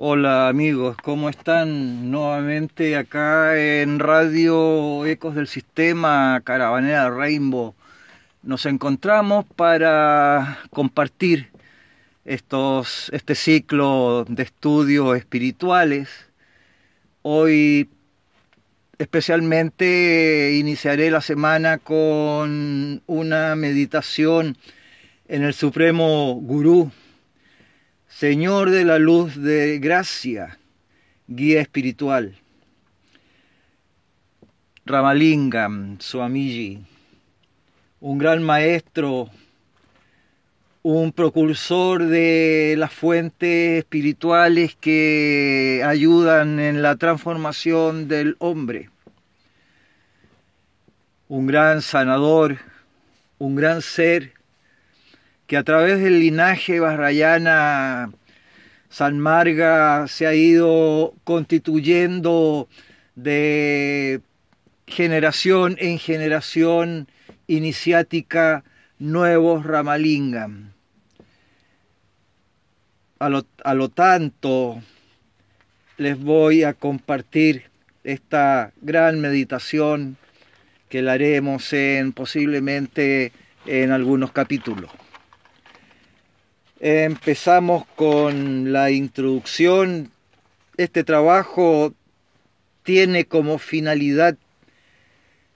Hola amigos, ¿cómo están? Nuevamente acá en Radio Ecos del Sistema Caravanera Rainbow. Nos encontramos para compartir estos, este ciclo de estudios espirituales. Hoy especialmente iniciaré la semana con una meditación en el Supremo Gurú, Señor de la luz de gracia, guía espiritual. Ramalingam Swamiji, un gran maestro, un propulsor de las fuentes espirituales que ayudan en la transformación del hombre, un gran sanador, un gran ser que a través del linaje barrayana San Marga se ha ido constituyendo de generación en generación iniciática nuevos Ramalingam. A lo, a lo tanto, les voy a compartir esta gran meditación que la haremos en posiblemente en algunos capítulos. Empezamos con la introducción. Este trabajo tiene como finalidad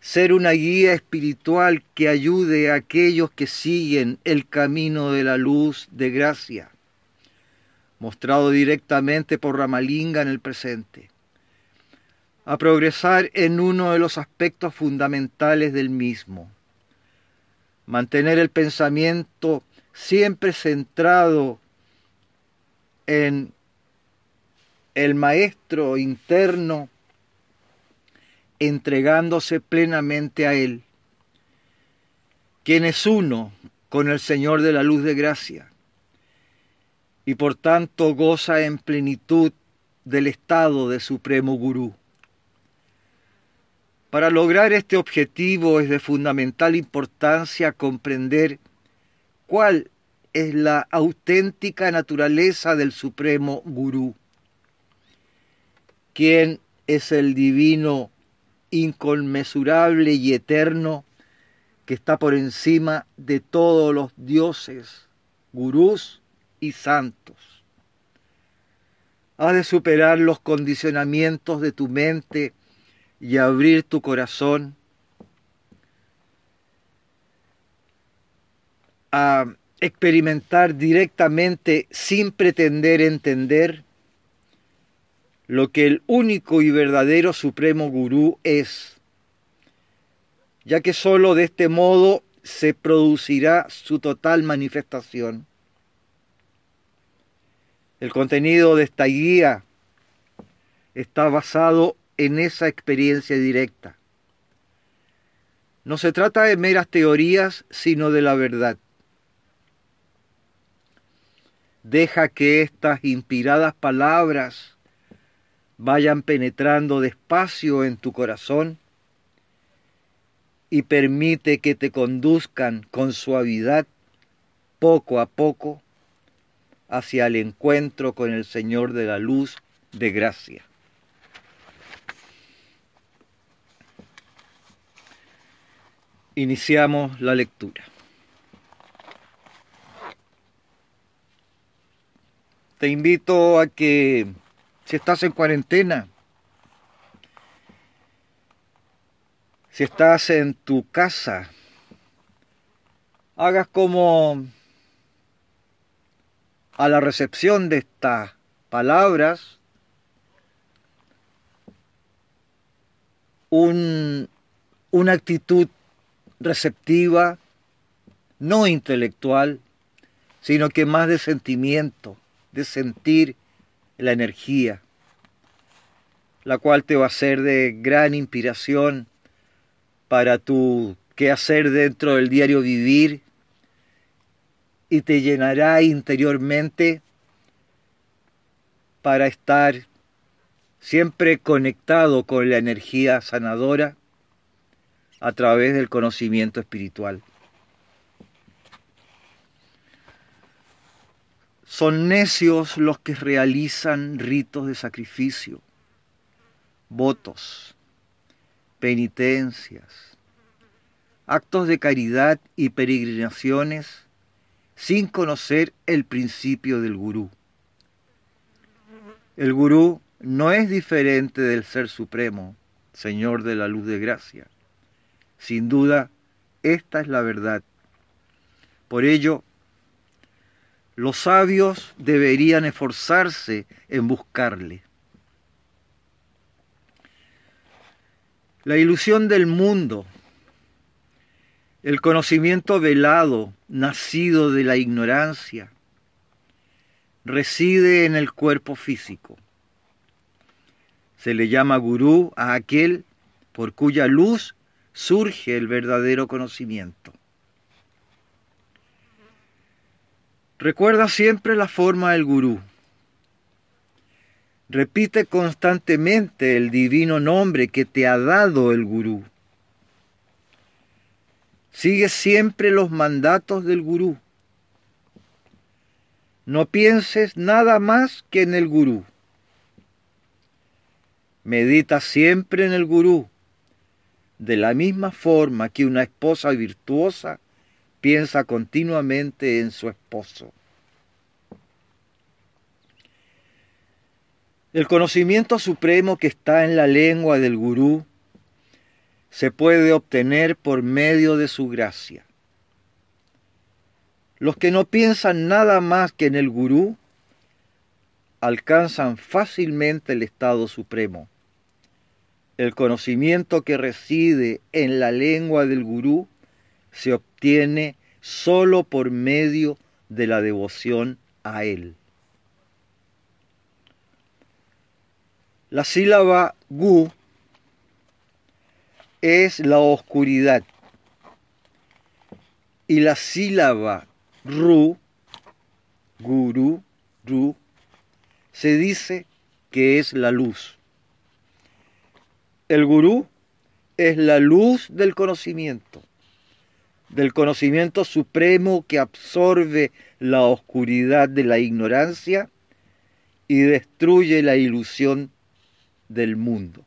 ser una guía espiritual que ayude a aquellos que siguen el camino de la luz de gracia, mostrado directamente por Ramalinga en el presente, a progresar en uno de los aspectos fundamentales del mismo, mantener el pensamiento siempre centrado en el maestro interno, entregándose plenamente a Él, quien es uno con el Señor de la luz de gracia, y por tanto goza en plenitud del estado de Supremo Gurú. Para lograr este objetivo es de fundamental importancia comprender cuál es la auténtica naturaleza del Supremo Gurú, quién es el divino inconmensurable y eterno que está por encima de todos los dioses, gurús y santos. Has de superar los condicionamientos de tu mente y abrir tu corazón a experimentar directamente sin pretender entender lo que el único y verdadero supremo gurú es, ya que sólo de este modo se producirá su total manifestación. El contenido de esta guía está basado en esa experiencia directa. No se trata de meras teorías, sino de la verdad. Deja que estas inspiradas palabras vayan penetrando despacio en tu corazón y permite que te conduzcan con suavidad poco a poco hacia el encuentro con el Señor de la luz de gracia. Iniciamos la lectura. Te invito a que si estás en cuarentena, si estás en tu casa, hagas como a la recepción de estas palabras un, una actitud receptiva, no intelectual, sino que más de sentimiento, de sentir la energía, la cual te va a ser de gran inspiración para tu hacer dentro del diario vivir y te llenará interiormente para estar siempre conectado con la energía sanadora a través del conocimiento espiritual. Son necios los que realizan ritos de sacrificio, votos, penitencias, actos de caridad y peregrinaciones sin conocer el principio del gurú. El gurú no es diferente del Ser Supremo, Señor de la luz de gracia. Sin duda, esta es la verdad. Por ello, los sabios deberían esforzarse en buscarle. La ilusión del mundo, el conocimiento velado, nacido de la ignorancia, reside en el cuerpo físico. Se le llama gurú a aquel por cuya luz surge el verdadero conocimiento. Recuerda siempre la forma del gurú. Repite constantemente el divino nombre que te ha dado el gurú. Sigue siempre los mandatos del gurú. No pienses nada más que en el gurú. Medita siempre en el gurú, de la misma forma que una esposa virtuosa piensa continuamente en su esposo. El conocimiento supremo que está en la lengua del gurú se puede obtener por medio de su gracia. Los que no piensan nada más que en el gurú alcanzan fácilmente el estado supremo. El conocimiento que reside en la lengua del gurú se obtiene sólo por medio de la devoción a él. La sílaba gu es la oscuridad y la sílaba ru, guru, ru, se dice que es la luz. El gurú es la luz del conocimiento, del conocimiento supremo que absorbe la oscuridad de la ignorancia y destruye la ilusión del mundo.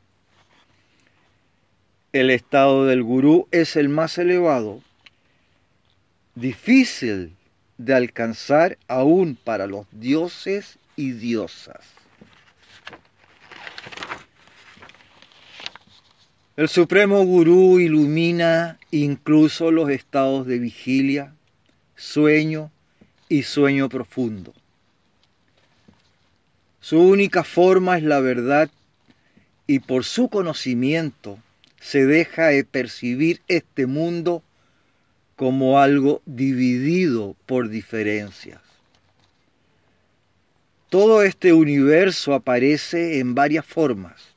El estado del gurú es el más elevado, difícil de alcanzar aún para los dioses y diosas. El Supremo Gurú ilumina incluso los estados de vigilia, sueño y sueño profundo. Su única forma es la verdad y por su conocimiento se deja de percibir este mundo como algo dividido por diferencias. Todo este universo aparece en varias formas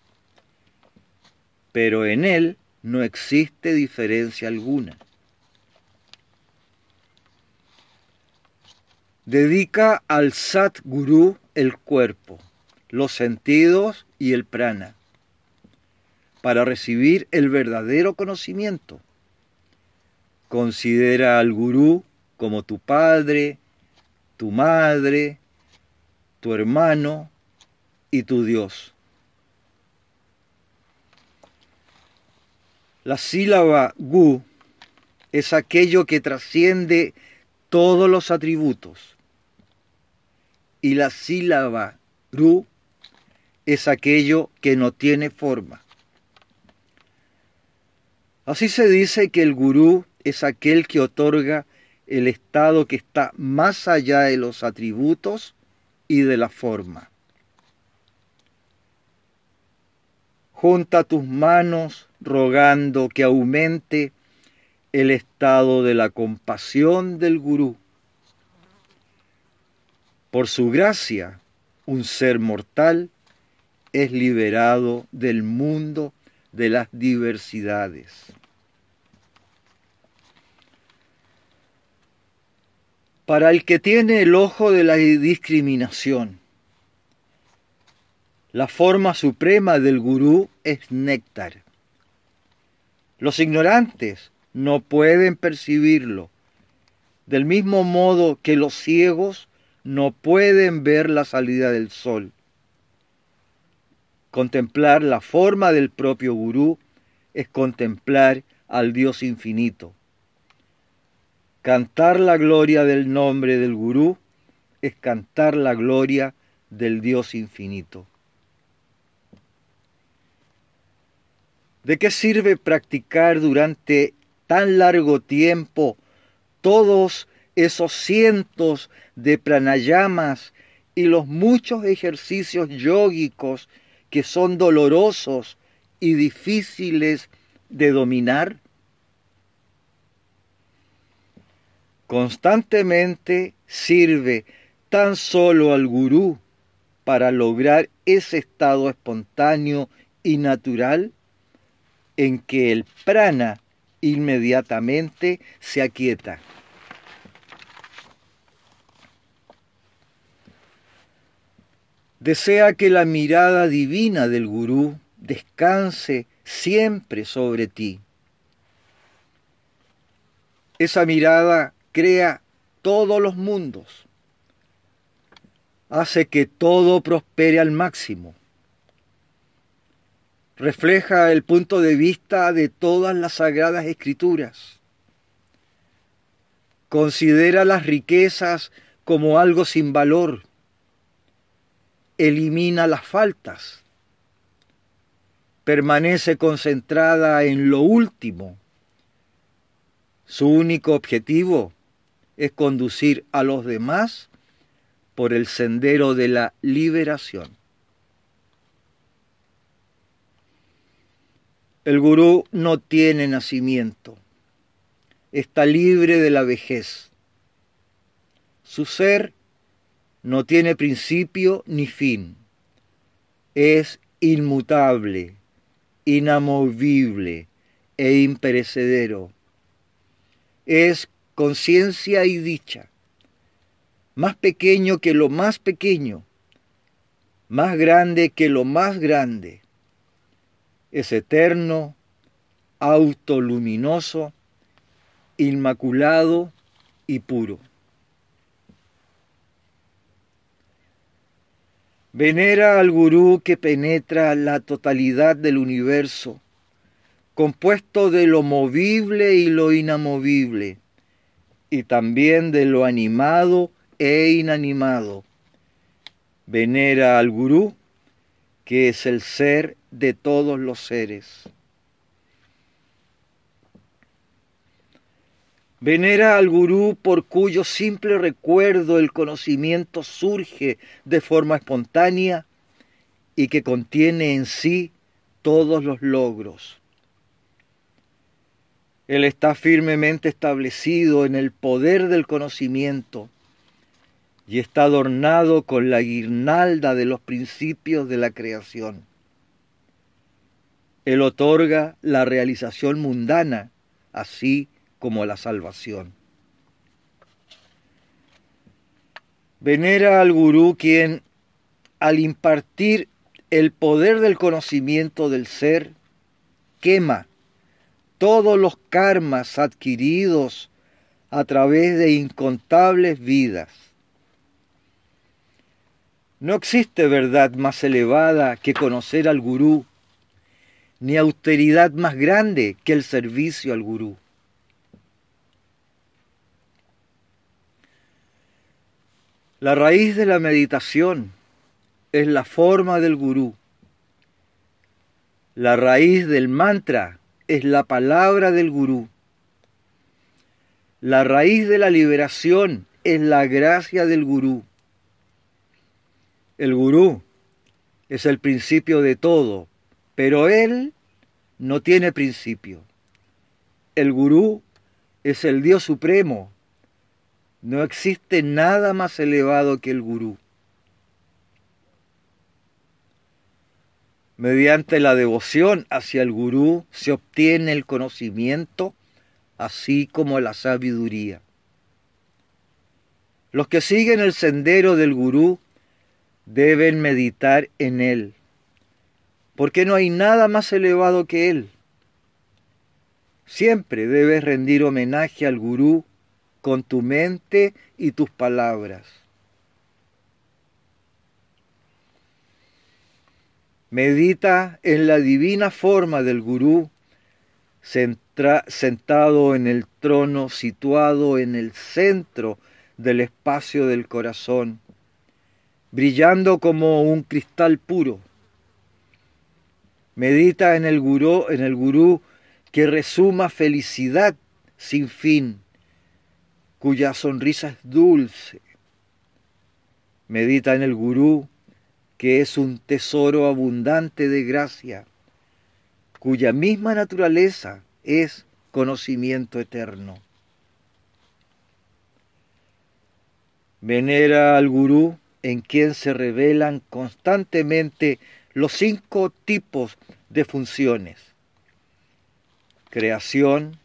pero en él no existe diferencia alguna. Dedica al Sat Guru el cuerpo, los sentidos y el prana para recibir el verdadero conocimiento. Considera al gurú como tu padre, tu madre, tu hermano y tu Dios. La sílaba gu es aquello que trasciende todos los atributos. Y la sílaba ru es aquello que no tiene forma. Así se dice que el gurú es aquel que otorga el estado que está más allá de los atributos y de la forma. Junta tus manos rogando que aumente el estado de la compasión del gurú. Por su gracia, un ser mortal es liberado del mundo de las diversidades. Para el que tiene el ojo de la discriminación, la forma suprema del gurú es néctar. Los ignorantes no pueden percibirlo, del mismo modo que los ciegos no pueden ver la salida del sol. Contemplar la forma del propio gurú es contemplar al Dios infinito. Cantar la gloria del nombre del gurú es cantar la gloria del Dios infinito. ¿De qué sirve practicar durante tan largo tiempo todos esos cientos de pranayamas y los muchos ejercicios yógicos que son dolorosos y difíciles de dominar? Constantemente sirve tan solo al gurú para lograr ese estado espontáneo y natural en que el prana inmediatamente se aquieta. Desea que la mirada divina del gurú descanse siempre sobre ti. Esa mirada crea todos los mundos, hace que todo prospere al máximo, refleja el punto de vista de todas las sagradas escrituras, considera las riquezas como algo sin valor, elimina las faltas, permanece concentrada en lo último. Su único objetivo es conducir a los demás por el sendero de la liberación. El gurú no tiene nacimiento, está libre de la vejez. Su ser no tiene principio ni fin. Es inmutable, inamovible e imperecedero. Es conciencia y dicha, más pequeño que lo más pequeño, más grande que lo más grande. Es eterno, autoluminoso, inmaculado y puro. Venera al gurú que penetra la totalidad del universo, compuesto de lo movible y lo inamovible, y también de lo animado e inanimado. Venera al gurú, que es el ser de todos los seres. Venera al gurú por cuyo simple recuerdo el conocimiento surge de forma espontánea y que contiene en sí todos los logros. Él está firmemente establecido en el poder del conocimiento y está adornado con la guirnalda de los principios de la creación. Él otorga la realización mundana, así como la salvación. Venera al gurú quien, al impartir el poder del conocimiento del ser, quema todos los karmas adquiridos a través de incontables vidas. No existe verdad más elevada que conocer al gurú, ni austeridad más grande que el servicio al gurú. La raíz de la meditación es la forma del gurú. La raíz del mantra es la palabra del gurú. La raíz de la liberación es la gracia del gurú. El gurú es el principio de todo, pero él no tiene principio. El gurú es el Dios supremo, no existe nada más elevado que el gurú. Mediante la devoción hacia el gurú se obtiene el conocimiento, así como la sabiduría. Los que siguen el sendero del gurú deben meditar en Él, porque no hay nada más elevado que Él. Siempre debes rendir homenaje al gurú con tu mente y tus palabras. Medita en la divina forma del gurú sentado en el trono situado en el centro del espacio del corazón brillando como un cristal puro. Medita en el gurú, en el gurú que resuma felicidad sin fin, cuya sonrisa es dulce. Medita en el gurú que es un tesoro abundante de gracia, cuya misma naturaleza es conocimiento eterno. Venera al gurú en quien se revelan constantemente los cinco tipos de funciones. Creación,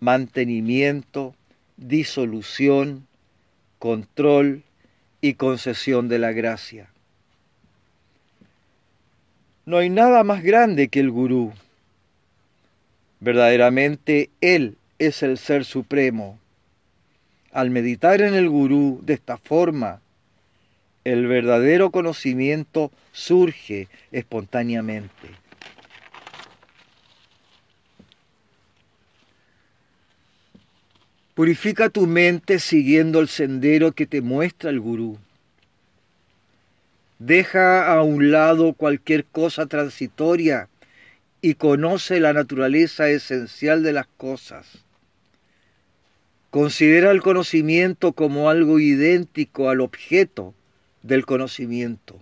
mantenimiento, disolución, control y concesión de la gracia. No hay nada más grande que el gurú. Verdaderamente Él es el Ser Supremo. Al meditar en el gurú de esta forma, el verdadero conocimiento surge espontáneamente. Purifica tu mente siguiendo el sendero que te muestra el gurú. Deja a un lado cualquier cosa transitoria y conoce la naturaleza esencial de las cosas. Considera el conocimiento como algo idéntico al objeto del conocimiento.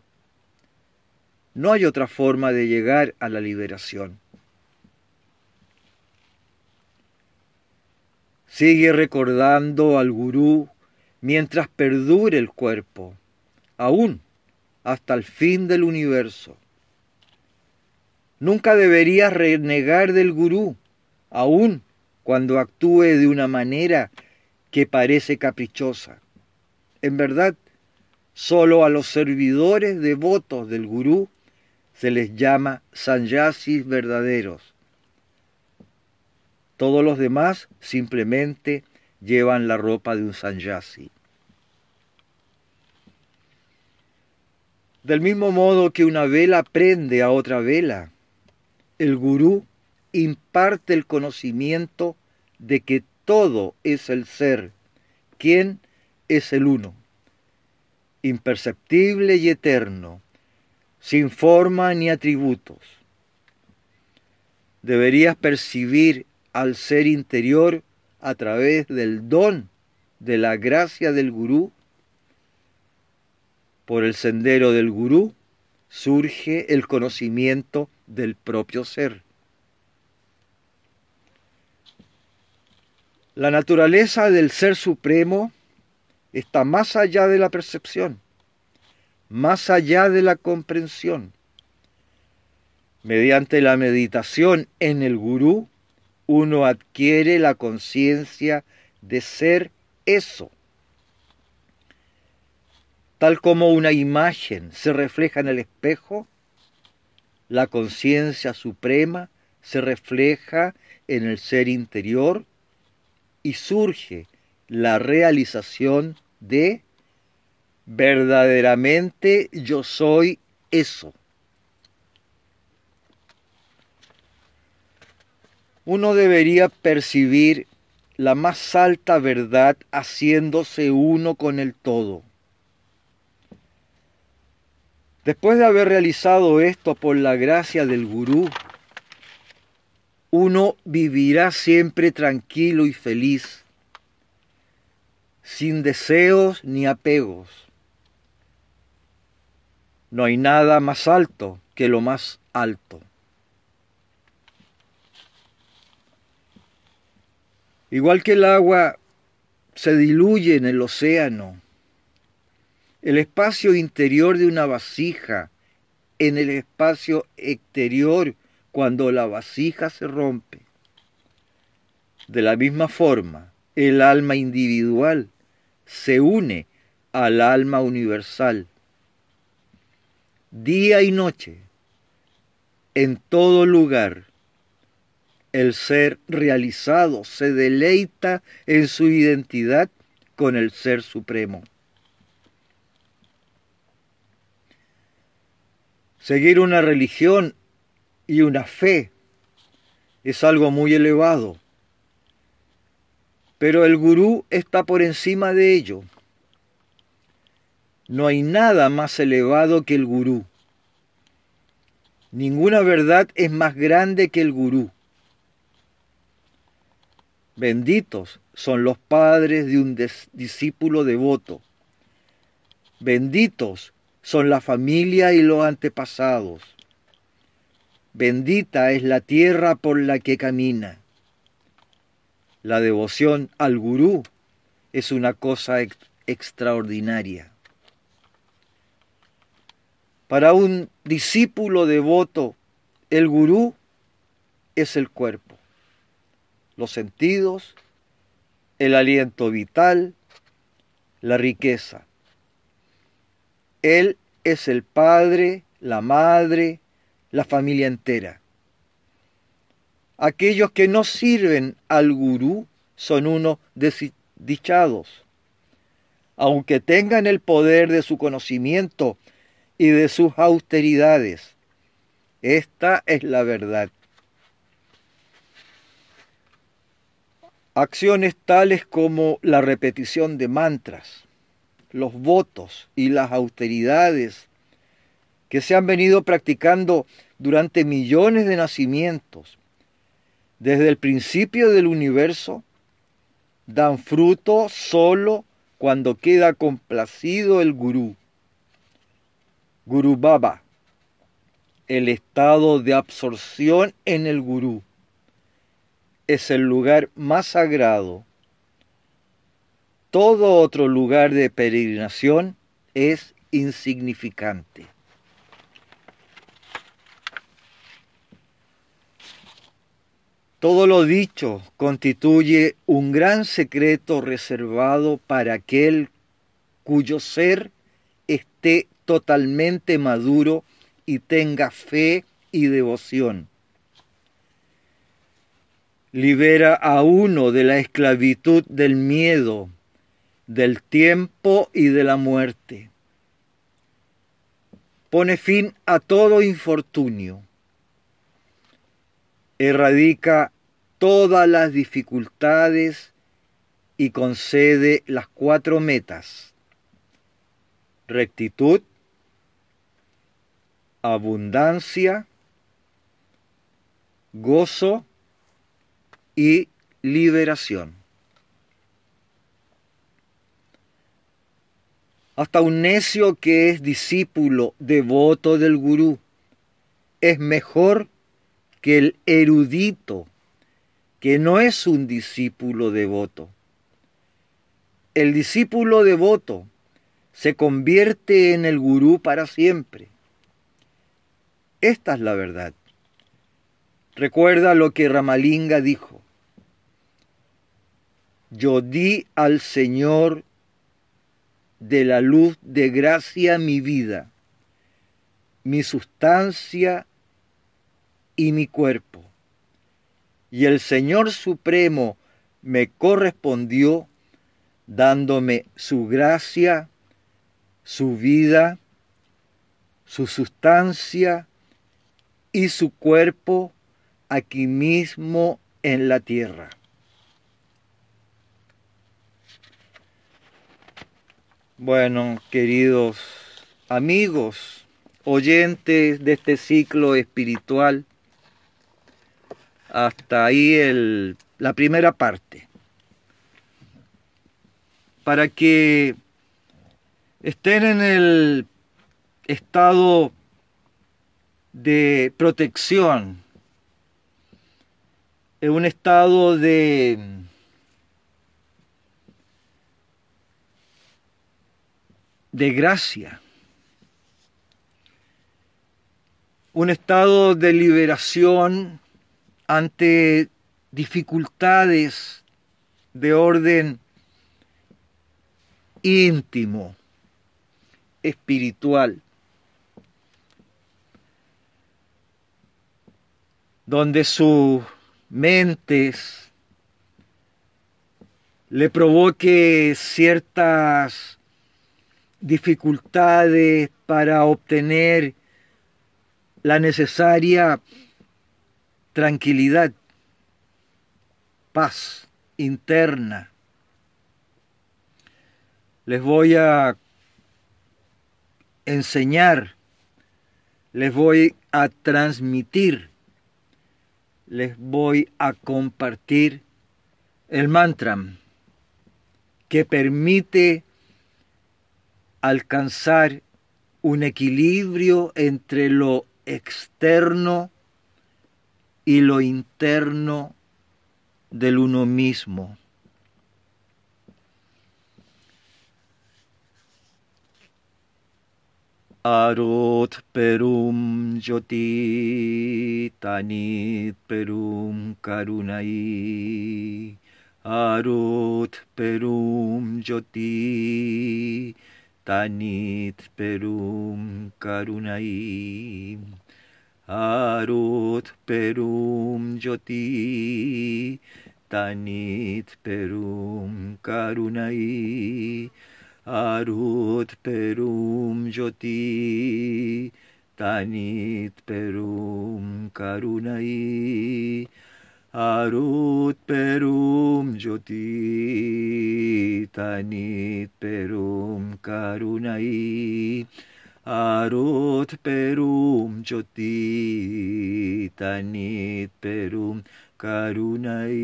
No hay otra forma de llegar a la liberación. Sigue recordando al gurú mientras perdure el cuerpo, aún hasta el fin del universo. Nunca deberías renegar del gurú, aun cuando actúe de una manera que parece caprichosa. En verdad, solo a los servidores devotos del gurú se les llama sanyasis verdaderos. Todos los demás simplemente llevan la ropa de un sanyasi. Del mismo modo que una vela prende a otra vela, el gurú imparte el conocimiento de que todo es el ser, quien es el uno, imperceptible y eterno, sin forma ni atributos. Deberías percibir al ser interior a través del don de la gracia del gurú por el sendero del gurú surge el conocimiento del propio ser. La naturaleza del ser supremo está más allá de la percepción, más allá de la comprensión. Mediante la meditación en el gurú, uno adquiere la conciencia de ser eso Tal como una imagen se refleja en el espejo, la conciencia suprema se refleja en el ser interior y surge la realización de verdaderamente yo soy eso. Uno debería percibir la más alta verdad haciéndose uno con el todo Después de haber realizado esto por la gracia del gurú, uno vivirá siempre tranquilo y feliz, sin deseos ni apegos. No hay nada más alto que lo más alto. Igual que el agua se diluye en el océano, el espacio interior de una vasija en el espacio exterior cuando la vasija se rompe. De la misma forma, el alma individual se une al alma universal. Día y noche, en todo lugar, el ser realizado se deleita en su identidad con el Ser Supremo. Seguir una religión y una fe es algo muy elevado, pero el gurú está por encima de ello. No hay nada más elevado que el gurú. Ninguna verdad es más grande que el gurú. Benditos son los padres de un discípulo devoto. Benditos son la familia y los antepasados. Bendita es la tierra por la que camina. La devoción al gurú es una cosa extraordinaria. Para un discípulo devoto, el gurú es el cuerpo, los sentidos, el aliento vital, la riqueza. Él es el padre, la madre, la familia entera. Aquellos que no sirven al gurú son unos desdichados. Aunque tengan el poder de su conocimiento y de sus austeridades. Esta es la verdad. Acciones tales como la repetición de mantras, los votos y las austeridades que se han venido practicando durante millones de nacimientos, desde el principio del universo, dan fruto solo cuando queda complacido el gurú. Guru Baba, el estado de absorción en el gurú, es el lugar más sagrado. Todo otro lugar de peregrinación es insignificante. Todo lo dicho constituye un gran secreto reservado para aquel cuyo ser esté totalmente maduro y tenga fe y devoción. Libera a uno de la esclavitud del miedo, del tiempo y de la muerte. Pone fin a todo infortunio. Erradica todas las dificultades y concede las cuatro metas. Rectitud, abundancia, gozo y liberación. Hasta un necio que es discípulo devoto del gurú es mejor que el erudito que no es un discípulo devoto. El discípulo devoto se convierte en el gurú para siempre. Esta es la verdad. Recuerda lo que Ramalinga dijo. Yo di al Señor de la luz de gracia mi vida, mi sustancia y mi cuerpo. Y el Señor Supremo me correspondió dándome su gracia, su vida, su sustancia y su cuerpo aquí mismo en la tierra. Bueno, queridos amigos, oyentes de este ciclo espiritual, hasta ahí el, la primera parte. Para que estén en el estado de protección, en un estado de de gracia, un estado de liberación ante dificultades de orden íntimo, espiritual. donde sus mentes le provoque ciertas dificultades para obtener la necesaria tranquilidad, paz interna. Les voy a enseñar, les voy a transmitir, les voy a compartir el mantra que permite alcanzar un equilibrio entre lo externo y lo interno del uno mismo. Arot perum jyoti tanit perum karunai. Arut perum jyoti tanit perum karunai. Arut perum jyoti tanit perum karunai. Arut perum jyoti tanit perum karunai. Arut perum jyoti tanit perum karunai. αρούτ περούμ τσοτή τανίτ περούμ καρούναϊ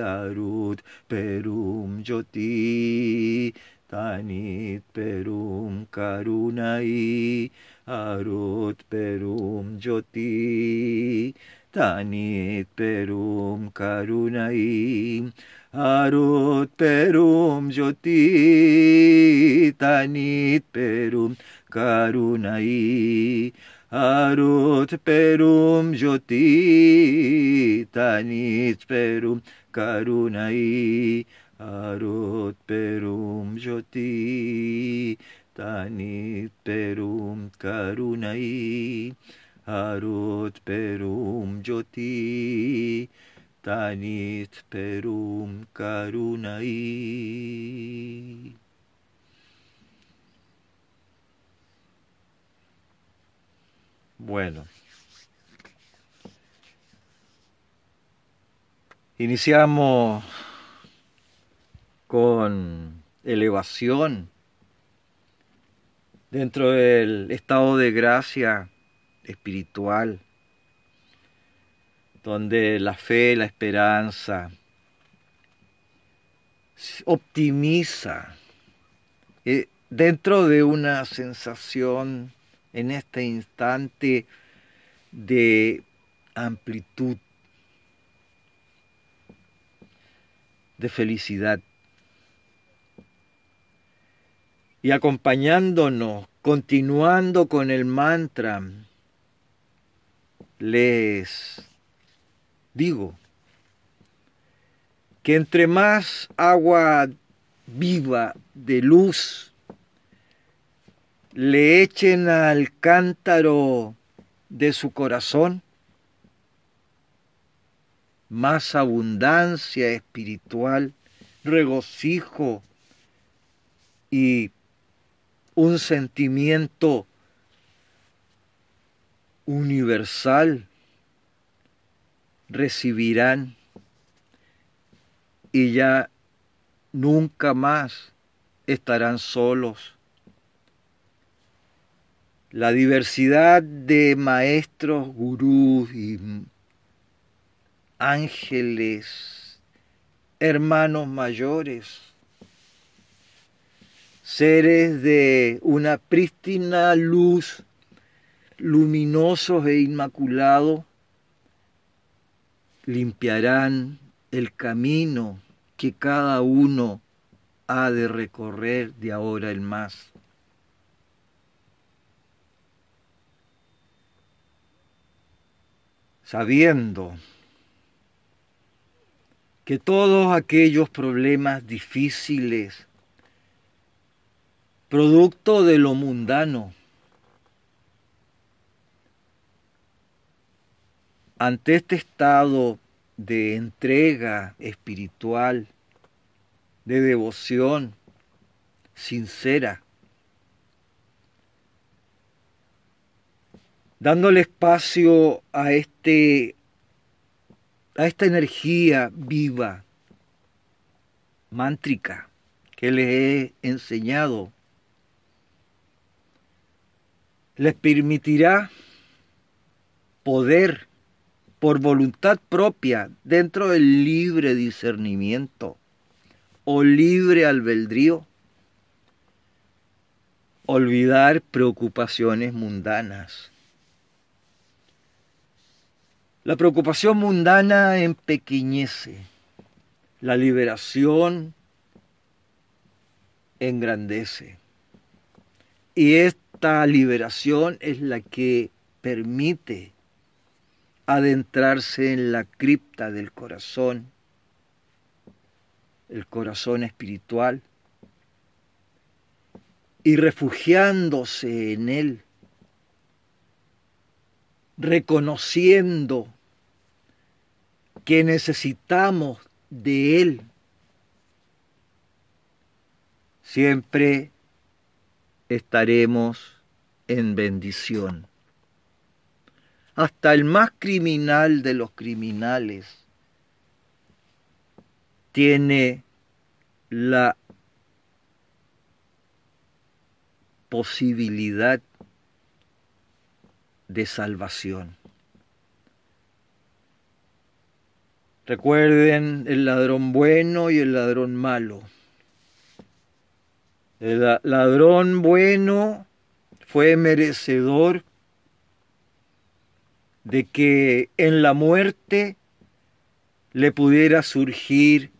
αρούτ περούμ τσοτή τανίτ περούμ καρούναϊ αρούτ περούμ τσοτή τανίτ περούμ καρούναϊ αρούτ περούμ τσοτή τανίτ περούμ καρουναή αρούτ περούμ ζωτή τανίτ περούμ καρουναή αρούτ περούμ ζωτή τανίτ περούμ καρουναή αρούτ περούμ ζωτή τανίτ περούμ καρουναή Bueno. Iniciamos con elevación dentro del estado de gracia espiritual, donde la fe, la esperanza optimiza eh, dentro de una sensación en este instante de amplitud, de felicidad. Y acompañándonos, continuando con el mantra, les digo que entre más agua viva de luz le echen al cántaro de su corazón, más abundancia espiritual, regocijo y un sentimiento universal recibirán y ya nunca más estarán solos. La diversidad de maestros, gurús y ángeles, hermanos mayores, seres de una prístina luz, luminosos e inmaculados, limpiarán el camino que cada uno ha de recorrer de ahora en más. Sabiendo que todos aquellos problemas difíciles, producto de lo mundano, ante este estado de entrega espiritual, de devoción sincera, dándole espacio a este a esta energía viva, mántrica que les he enseñado, les permitirá poder por voluntad propia dentro del libre discernimiento o libre albedrío olvidar preocupaciones mundanas. La preocupación mundana empequeñece, la liberación engrandece. Y esta liberación es la que permite adentrarse en la cripta del corazón, el corazón espiritual, y refugiándose en él, reconociendo que necesitamos de él, siempre estaremos en bendición. Hasta el más criminal de los criminales tiene la posibilidad de salvación. Recuerden el ladrón bueno y el ladrón malo. El ladrón bueno fue merecedor de que en la muerte le pudiera surgir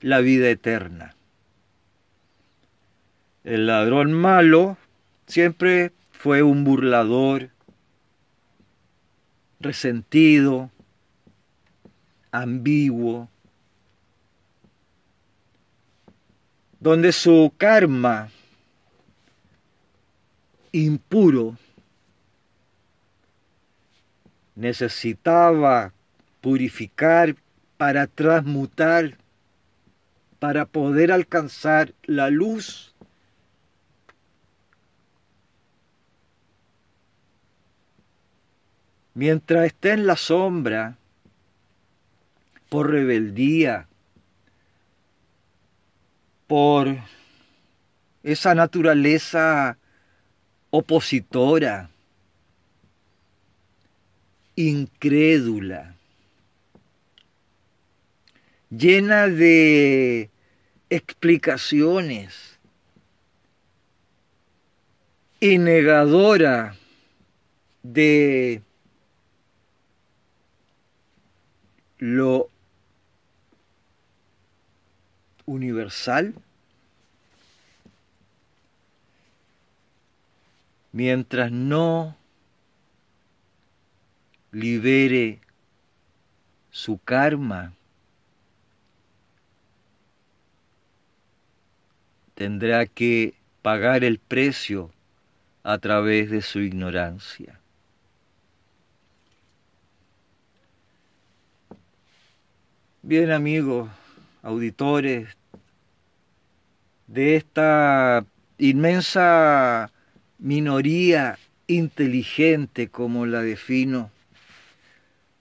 la vida eterna. El ladrón malo siempre fue un burlador, resentido, ambiguo, donde su karma impuro necesitaba purificar para transmutar, para poder alcanzar la luz mientras esté en la sombra, por rebeldía, por esa naturaleza opositora, incrédula, llena de explicaciones y negadora de lo universal, mientras no libere su karma, tendrá que pagar el precio a través de su ignorancia. Bien amigos, auditores de esta inmensa minoría inteligente como la defino,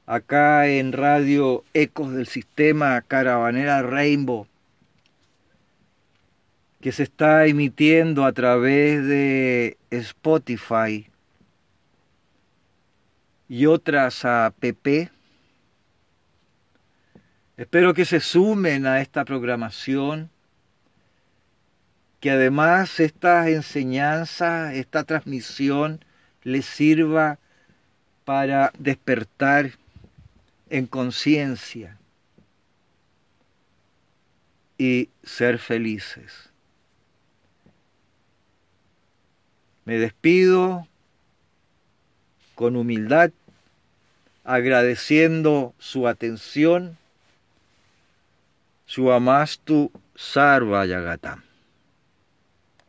acá en Radio Ecos del Sistema Caravanera Rainbow, que se está emitiendo a través de Spotify y otras app Espero que se sumen a esta programación, que además esta enseñanza, esta transmisión les sirva para despertar en conciencia y ser felices. Me despido con humildad, agradeciendo su atención Suamastu sarva yagata.